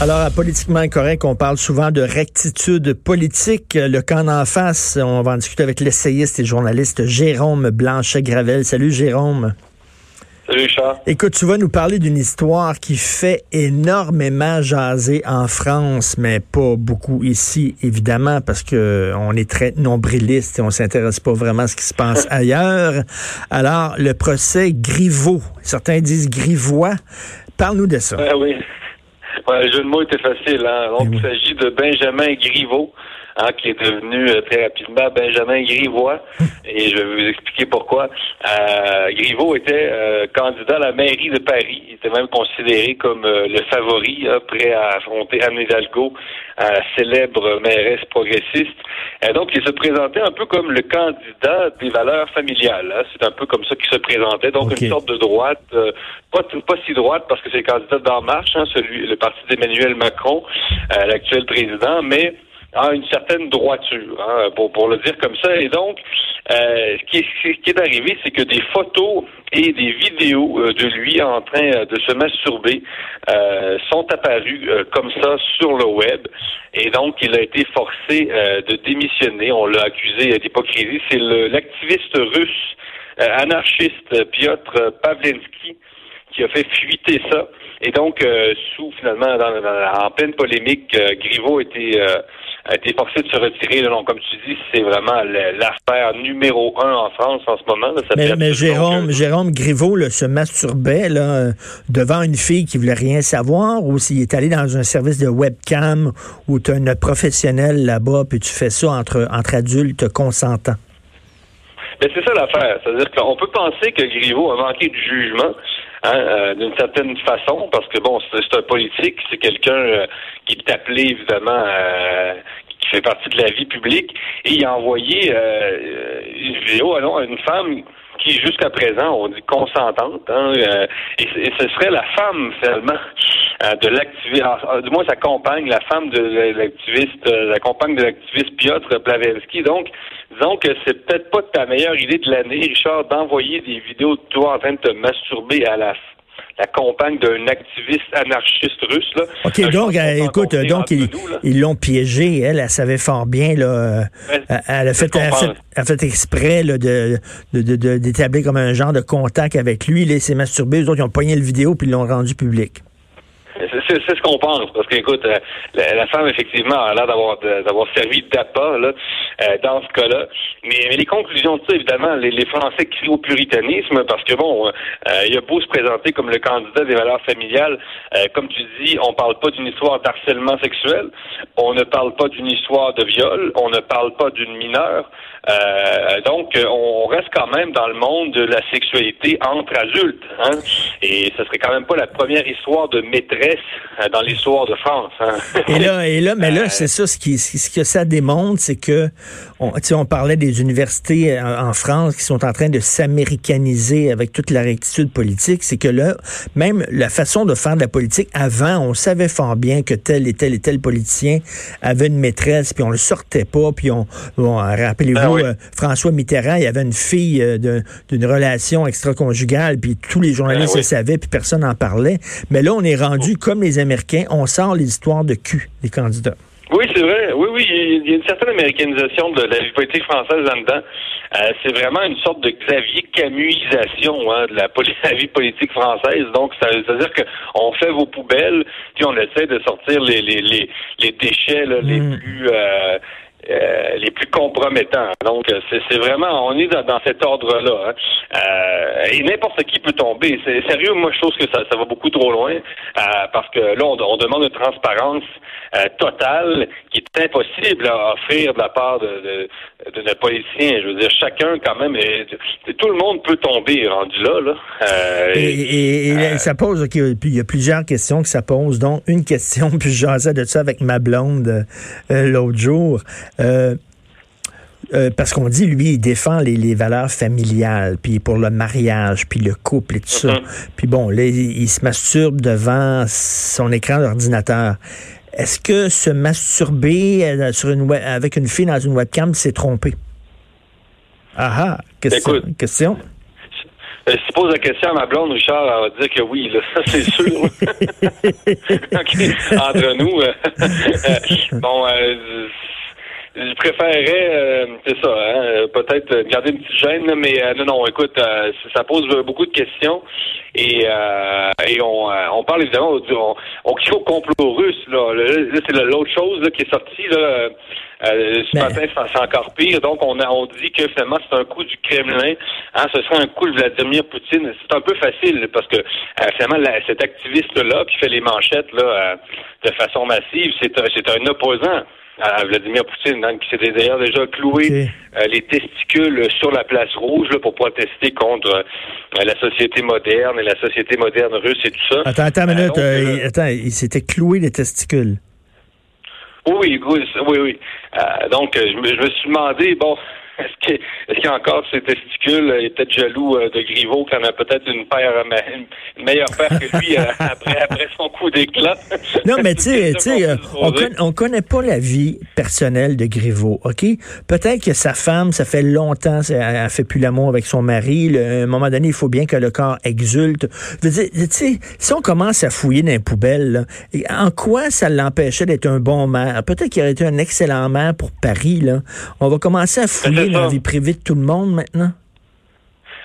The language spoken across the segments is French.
Alors, à Politiquement Correct, on parle souvent de rectitude politique. Le camp en face, on va en discuter avec l'essayiste et journaliste Jérôme Blanchet-Gravel. Salut Jérôme. Salut Charles. Écoute, tu vas nous parler d'une histoire qui fait énormément jaser en France, mais pas beaucoup ici, évidemment, parce que on est très nombriliste et on s'intéresse pas vraiment à ce qui se passe ailleurs. Alors, le procès Griveaux, certains disent Grivois. Parle-nous de ça. Ah oui. Ouais, le jeu de mots était facile. Hein? Donc, Eh oui. il s'agit de Benjamin Griveaux, hein, qui est devenu euh, très rapidement Benjamin Grivois. Et je vais vous expliquer pourquoi. Euh, Griveaux était euh, candidat à la mairie de Paris. Il était même considéré comme euh, le favori, hein, prêt à affronter Anne Hidalgo, la célèbre mairesse progressiste. Et donc, il se présentait un peu comme le candidat des valeurs familiales. hein. C'est un peu comme ça qu'il se présentait. Donc, une sorte de droite, euh, pas, pas si droite parce que c'est le candidat d'En Marche, hein, celui, le parti d'Emmanuel Macron, euh, l'actuel président, mais à une certaine droiture, hein, pour, pour le dire comme ça. Et donc, euh, ce, qui est, ce qui est arrivé, c'est que des photos et des vidéos euh, de lui en train euh, de se masturber euh, sont apparues euh, comme ça sur le web. Et donc, il a été forcé de démissionner. On l'a accusé d'hypocrisie. C'est l'activiste russe anarchiste Piotr Pavlensky qui a fait fuiter ça. Et donc, euh, sous finalement, dans, dans- en pleine polémique, euh, Griveaux a été, euh, a été forcé de se retirer. Donc, comme tu dis, c'est vraiment l'affaire numéro un en France en ce moment. là. Ça Mais, mais Jérôme, aucun- Jérôme Griveaux là, se masturbait là, devant une fille qui voulait rien savoir ou s'il est allé dans un service de webcam où tu as une professionnelle là-bas puis tu fais ça entre, entre adultes consentants. Mais c'est ça l'affaire. C'est-à-dire qu'on peut penser que Griveaux a manqué de jugement hein, euh, d'une certaine façon, parce que bon, c'est un politique, c'est quelqu'un euh, qui est appelé évidemment euh, qui fait partie de la vie publique, et il a envoyé une vidéo à, une femme qui jusqu'à présent on dit consentante, hein, euh, et, ce serait la femme finalement euh, de l'activiste, ah, du moins sa compagne, la femme de l'activiste, euh, la compagne de l'activiste Piotr Plavensky. Donc, disons que c'est peut-être pas ta meilleure idée de l'année, Richard, d'envoyer des vidéos de toi en train de te masturber à la la compagne d'un activiste anarchiste russe. Là. OK, donc, euh, écoute, donc, ils nous, là. ils l'ont piégée. Elle, elle savait fort bien. Là, euh, elle, elle a fait, elle a fait, pense. elle a fait exprès là, de, de, de- de- d'établir comme un genre de contact avec lui. Il s'est masturbé. Les autres, ils ont pogné le vidéo puis ils l'ont rendu public. C'est c'est- ce qu'on pense, parce qu'écoute, euh, la, la femme, effectivement, a l'air d'avoir d'avoir servi d'appât là, euh, dans ce cas-là. Mais, mais les conclusions de ça, évidemment, les, les Français crient au puritanisme, parce que bon, euh, il a beau se présenter comme le candidat des valeurs familiales, euh, comme tu dis, on parle pas d'une histoire d'harcèlement sexuel, on ne parle pas d'une histoire de viol, on ne parle pas d'une mineure. Euh, donc, on reste quand même dans le monde de la sexualité entre adultes. Hein? Et ce serait quand même pas la première histoire de maîtresse dans l'histoire de France. Hein? Et là, et là, mais là, Euh, c'est ça, ce, qui, ce que ça démontre, c'est que, on, tu sais, on parlait des universités euh, en, en France qui sont en train de s'américaniser avec toute la rectitude politique, c'est que là, même la façon de faire de la politique, avant, on savait fort bien que tel et tel et tel politicien avait une maîtresse, puis on le sortait pas, puis on, bon, rappelez-vous, Ah oui. euh, François Mitterrand, il avait une fille euh, d'une relation extra-conjugale, puis tous les journalistes Ah oui. le savaient, puis personne n'en parlait. Mais là, on est rendu comme les Américains, on sort les histoires de cul des candidats. Oui, c'est vrai. Oui, oui, il y a une certaine américanisation de la vie politique française là-dedans. Euh, c'est vraiment une sorte de Xavier Camusisation hein, de la, vie politique française. Donc, ça, ça veut dire qu'on fait vos poubelles, puis on essaie de sortir les, les, les, les déchets là, les Mm. plus... euh, euh, les plus compromettants. Donc, c'est vraiment, on est dans, cet ordre-là. Hein. Euh, et n'importe qui peut tomber. C'est sérieux, moi, je trouve que ça, ça va beaucoup trop loin parce que là, on, demande une transparence totale qui est impossible à offrir de la part de, de, de. Je veux dire, chacun, quand même, tout le monde peut tomber rendu là. là. et, ça pose, il y a plusieurs questions que ça pose. Donc, une question, puis je jasais de ça avec ma blonde l'autre jour. Euh, euh, parce qu'on dit, lui, il défend les, valeurs familiales, puis pour le mariage, puis le couple et tout ça. Mm-hmm. Puis bon, là, il, se masturbe devant son écran d'ordinateur. Est-ce que se masturber euh, sur une avec une fille dans une webcam, c'est trompé? Ah ah, question. question. Si tu poses la question à ma blonde, Richard, elle va dire que oui, là, ça c'est sûr. Entre nous, bon, je préférerais, euh, c'est ça, hein, peut-être garder une petite gêne, mais euh, non, non, écoute, euh, ça pose beaucoup de questions et, et on, on parle évidemment, on, on crie au complot russe, là. là c'est l'autre chose qui est sortie, là. ce matin, c'est encore pire. Donc, on, a, on dit que finalement, c'est un coup du Kremlin. Hein, ce serait un coup de Vladimir Poutine. C'est un peu facile parce que finalement, cet activiste-là qui fait les manchettes là, de façon massive, c'est un opposant à Vladimir Poutine, hein, qui s'était d'ailleurs déjà cloué euh, les testicules sur la place rouge pour protester contre euh, la société moderne et la société moderne russe et tout ça. Attends, attends une minute. Euh, attends, il s'était cloué les testicules. Oui, oui, oui, oui. donc, je me, je me suis demandé, bon, est-ce qu'il est y a encore ses testicules? Il est peut-être jaloux euh, de Griveaux qui en a peut-être une paire, une meilleure paire que lui euh, après, après son coup d'éclat. non, mais tu sais, euh, on, on connaît pas la vie personnelle de Griveaux, OK? Peut-être que sa femme, ça fait longtemps, elle, fait plus l'amour avec son mari. à un moment donné, il faut bien que le corps exulte. Je veux dire, tu sais, si on commence à fouiller dans les poubelles, en quoi ça l'empêchait d'être un bon maire? Peut-être qu'il aurait été un excellent maire pour Paris, là. On va commencer à fouiller la vie privée de tout le monde maintenant?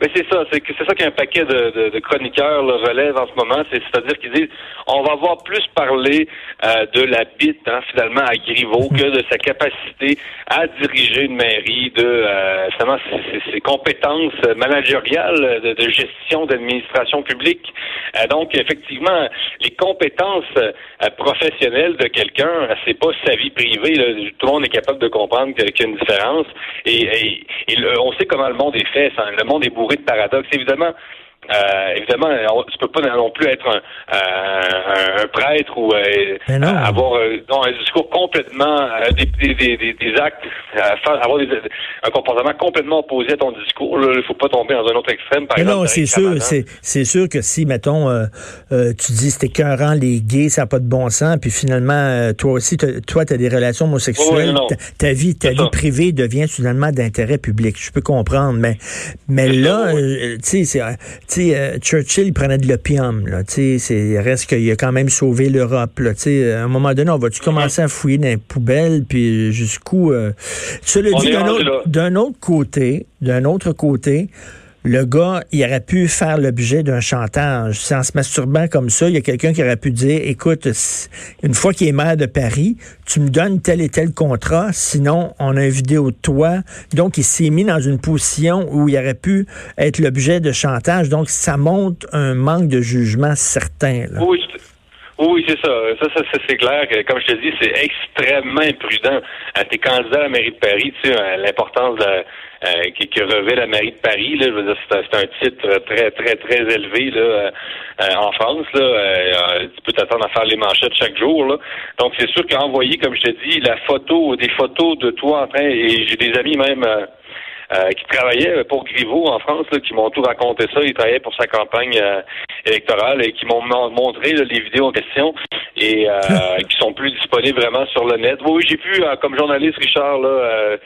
Mais c'est ça, c'est ça qu'un paquet de, de, chroniqueurs le relève en ce moment, c'est à dire qu'ils disent on va voir plus parler euh, de la bite hein, finalement à Griveaux que de sa capacité à diriger une mairie, de euh, finalement ses, compétences managériales de, de gestion d'administration publique. Euh, donc effectivement, les compétences euh, professionnelles de quelqu'un, c'est pas sa vie privée. Là. Tout le monde est capable de comprendre qu'il y a une différence. Et, et, on sait comment le monde est fait. Le monde est bourré de paradoxes. Évidemment, euh, évidemment, on, tu peux pas non plus être un, euh, un, prêtre ou euh, avoir euh, un discours complètement euh, des, des, des, des, actes, avoir un comportement complètement opposé à ton discours. Il faut pas tomber dans un autre extrême. Par exemple, non, c'est sûr, c'est sûr que si, mettons, tu dis c'était écœurant les gays, ça n'a pas de bon sens, puis finalement, toi aussi, toi, tu as des relations homosexuelles, ta, vie, ta vie privée devient finalement d'intérêt public. Je peux comprendre, mais mais là, tu sais, c'est euh, Churchill, il prenait de l'opium, là, tu sais, reste qu'il a quand même sauvé l'Europe, là, tu sais, à un moment donné, on va-tu commencer à fouiller dans les poubelles, puis jusqu'où... Euh... Dit, d'un autre côté, d'un autre côté, le gars, il aurait pu faire l'objet d'un chantage. C'est en se masturbant comme ça, il y a quelqu'un qui aurait pu dire, écoute, une fois qu'il est maire de Paris, tu me donnes tel et tel contrat, sinon on a une vidéo de toi. Donc, il s'est mis dans une position où il aurait pu être l'objet de chantage. Donc, ça montre un manque de jugement certain. Oui, oui, c'est ça. Ça, ça, c'est clair que, comme je te dis, c'est extrêmement imprudent. À tes candidats à la mairie de Paris, tu sais, l'importance de euh, qui, qui, revêt la mairie de Paris. Là, je veux dire, c'est un, titre très, très, très élevé là, euh, euh, en France. Là, tu peux t'attendre à faire les manchettes chaque jour. Là. Donc, c'est sûr qu'envoyer, comme je te dis, la photo, des photos de toi en train, et j'ai des amis même qui travaillaient pour Griveaux en France, là, qui m'ont tout raconté ça. Ils travaillaient pour sa campagne électorale et qui m'ont montré les vidéos en question et qui sont plus disponibles vraiment sur le net. Oui, j'ai pu, comme journaliste, Richard, là,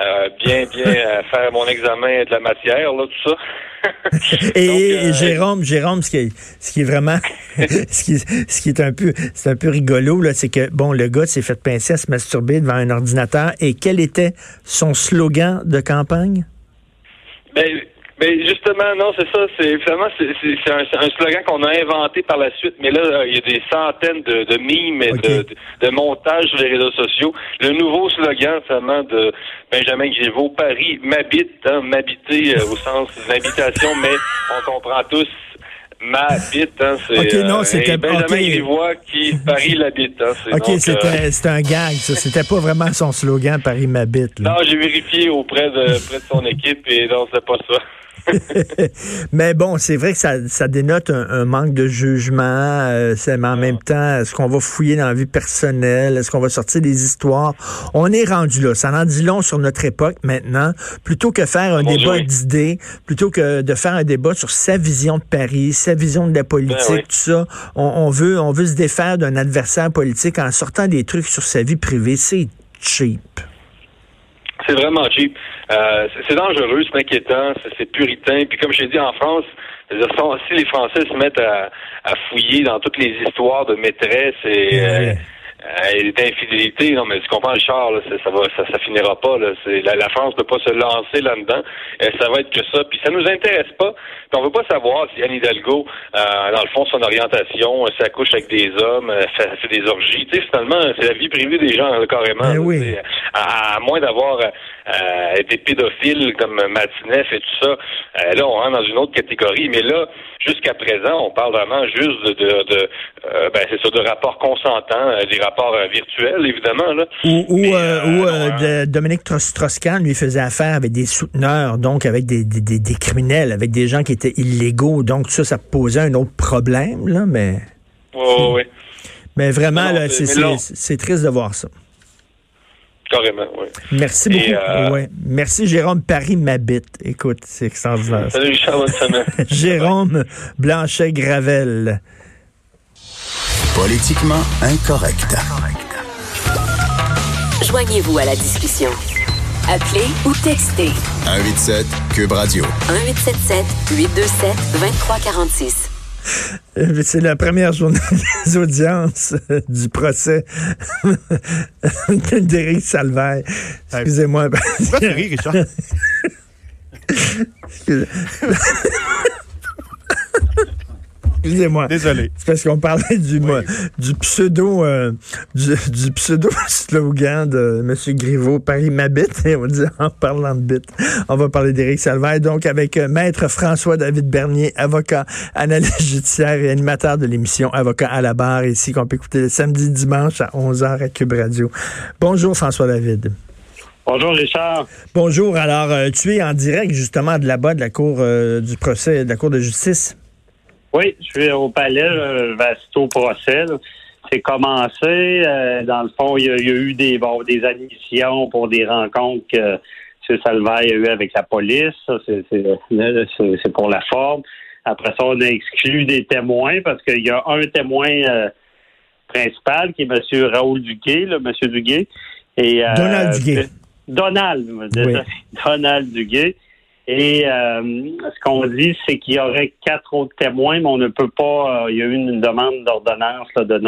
euh, bien, bien euh, faire mon examen de la matière, là, tout ça. et, euh, Jérôme, Jérôme, ce qui est, ce qui est vraiment, ce, qui, ce qui est un peu, c'est un peu rigolo là, c'est que bon, le gars s'est fait pincer à se masturber devant un ordinateur. Et quel était son slogan de campagne? Ben, Mais justement, non, c'est ça. C'est finalement c'est un, un, slogan qu'on a inventé par la suite. Mais là, il y a des centaines de, de mimes et de, de, montages sur les réseaux sociaux. Le nouveau slogan, finalement, de Benjamin Griveaux, Paris m'habite, hein, m'habiter euh, au sens d'habitation, mais on comprend tous ma bite, hein, c'est okay, non, euh, c'était Benjamin okay. Grivois qui Paris l'habite. Hein, OK, c'était un gag, ça. C'était pas vraiment son slogan Paris m'habite. Non, j'ai vérifié auprès de, auprès de son équipe et non, c'est pas ça. mais bon, c'est vrai que ça, ça dénote un, un, manque de jugement. Euh, mais en même temps, est-ce qu'on va fouiller dans la vie personnelle? Est-ce qu'on va sortir des histoires? On est rendu là. Ça en dit long sur notre époque maintenant. Plutôt que faire un Bonjour. débat d'idées, plutôt que de faire un débat sur sa vision de Paris, sa vision de la politique, ben oui. tout ça, on, on, veut, on veut se défaire d'un adversaire politique en sortant des trucs sur sa vie privée. C'est cheap. C'est vraiment cheap. Euh, c'est dangereux, c'est inquiétant, c'est puritain. Puis comme je l'ai dit en France, si les Français se mettent à, à, fouiller dans toutes les histoires de maîtresses et, euh, euh, d'infidélité, non mais tu comprends Richard, là, ça va, ça, ça finira pas. Là. La, la France ne peut pas se lancer là-dedans. ça va être que ça. Puis ça nous intéresse pas. Puis on veut pas savoir si Anne Hidalgo, euh, dans le fond, son orientation, s'accouche avec des hommes, fait, fait des orgies. Tu sais, finalement, c'est la vie privée des gens, là, carrément. Ben oui. à, à, moins d'avoir euh, des pédophiles comme Matineff et tout ça, euh, là, on rentre dans une autre catégorie. Mais là, jusqu'à présent, on parle vraiment juste de, de, de euh, ben, c'est ça, de rapports consentants, des rapports virtuels, évidemment. Là. Ou, ou, ou Dominique Strauss-Kahn lui faisait affaire avec des souteneurs, donc avec des, des, des, criminels, avec des gens qui étaient illégaux. Donc, ça, ça posait un autre problème, là, mais... Oh, oui. Mais vraiment, là, c'est triste de voir ça. Carrément, oui. Merci beaucoup. Euh... Ouais. Merci, Jérôme Paris m'habite. Écoute, c'est extraordinaire. Salut, Richard, bonne semaine. Jérôme Blanchet-Gravel. Politiquement incorrect. Joignez-vous à la discussion. Appelez ou textez. 187 Cube Radio. 1877 827 2346. C'est la première journée des audiences du procès d'Éric Salvaire. Excusez-moi. Pourquoi tu ris, Richard? Excusez-moi. Désolé. C'est parce qu'on parlait du, oui. du pseudo euh, du, du, pseudo slogan de M. Griveaux, Paris m'habite, et on dit en parlant de bite. On va parler d'Éric Salvaire, donc avec euh, Maître François-David Bernier, avocat, analyste judiciaire et animateur de l'émission Avocat à la barre, ici qu'on peut écouter le samedi, dimanche à 11h à Cube Radio. Bonjour François-David. Bonjour Richard. Bonjour. Alors, euh, tu es en direct justement de là-bas de la cour euh, du procès, de la cour de justice. Oui, je suis au palais, je vais assister au procès. C'est commencé. Euh, dans le fond, il y, a, il y a eu des, bon, des admissions pour des rencontres que M. Salvaire a eu avec la police. C'est pour la forme. Après ça, on a exclu des témoins parce qu'il y a un témoin euh, principal qui est M. Raoul Duguay, là, M. Duguay. Et, euh, Donald Duguay. Donald, oui. Donald Duguay. Et euh, ce qu'on dit, c'est qu'il y aurait quatre autres témoins, mais on ne peut pas. Euh, il y a eu une demande d'ordonnance de non